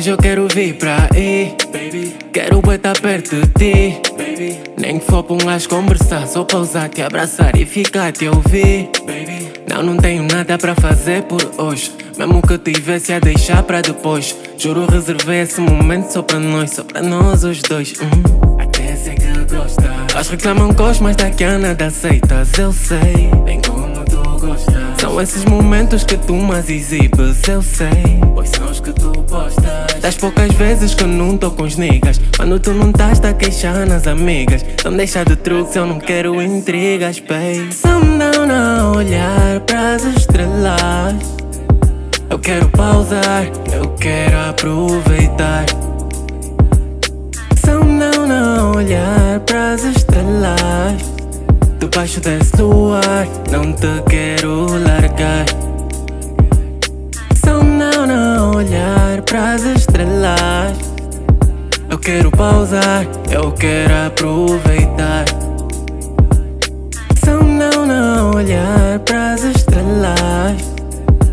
Hoje eu quero vir pra aí, baby. Quero estar perto de ti, baby. Nem que for pra um gajo conversar, só pausar, te abraçar e ficar te ouvir, baby. Não, não tenho nada pra fazer por hoje. Mesmo que eu tivesse a deixar pra depois. Juro, reservei esse momento só pra nós, só pra nós os dois. Hum. Até sei que gosta. Elas reclamam gosto, mas daqui a nada aceitas, eu sei. Bem gostas. São esses momentos que tu mais exibes, eu sei. Pois são os que tu postas. Das poucas vezes que eu não tô com os niggas. Quando tu não estás, tá queixar nas amigas. Não deixa de truques, eu não quero intrigas, babe. Some down a olhar pras estrelas. Eu quero pausar, eu quero aproveitar. Some down a olhar pras estrelas. Debaixo desse luar, não te quero largar. Some down a olhar pras estrelas. Eu quero pausar, eu quero aproveitar. Some down a olhar pras estrelas.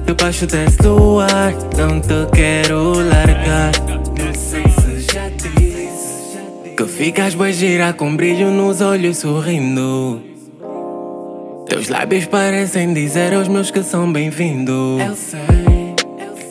Debaixo desse luar, não te quero largar. Não sei se já disse que ficas bem girar com brilho nos olhos sorrindo. Teus lábios parecem dizer aos meus que são bem-vindos. Eu sei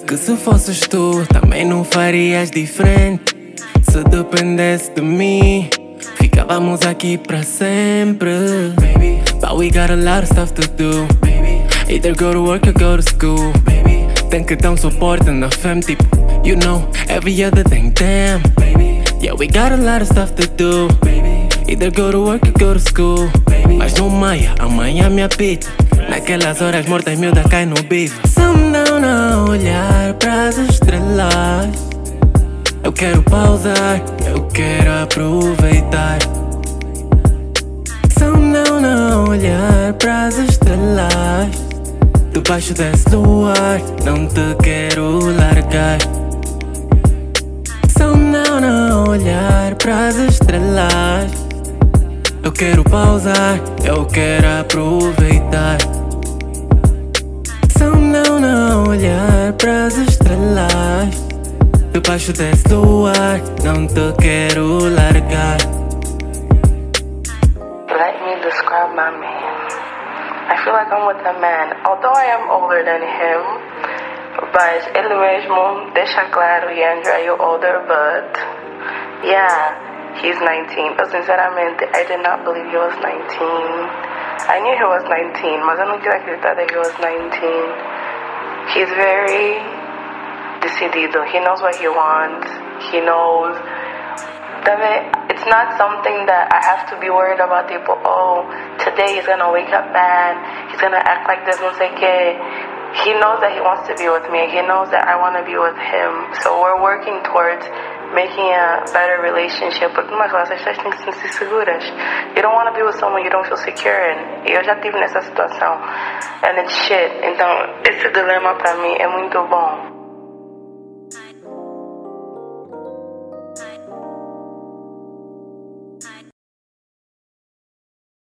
que se fosses tu, também não farias diferente. Se dependesse de mim, ficávamos aqui para sempre. Baby, but we got a lot of stuff to do. Baby, either go to work or go to school. Baby, tem que dar um suporte na fam, tipo, you know, every other thing, damn. Baby, yeah, we got a lot of stuff to do. Baby, either go to work or go to school. Mas não maia, amanhã me apita. Naquelas horas mortas, miúda cai no bife. Some down a olhar pras estrelas. Eu quero pausar, eu quero aproveitar. Some down a olhar pras estrelas. Debaixo desse luar, não te quero largar. Some down a olhar pras estrelas. Quero pausar, eu quero aproveitar. Some down a olhar pras estrelas. Debaixo desse luar, não te quero largar. Let me describe my man. I feel like I'm with a man, although I am older than him. But ele mesmo deixa claro, Yandra, you're older, but yeah, he's 19. But sinceramente, I did not believe he was 19. I knew he was 19, mas eu não queria acreditar that he was 19. He's very decidido. He knows what he wants. He knows that it's not something that I have to be worried about people. Oh, today he's gonna wake up mad. He's gonna act like this, no sé qué. He knows that he wants to be with me. He knows that I want to be with him. So we're working towards making a better relationship. Porque numa relação as pessoas têm que se sentir seguras. You don't want to be with someone you don't feel secure in. E eu já tive nessa situação. And it's shit. Então, esse dilema pra mim é muito bom.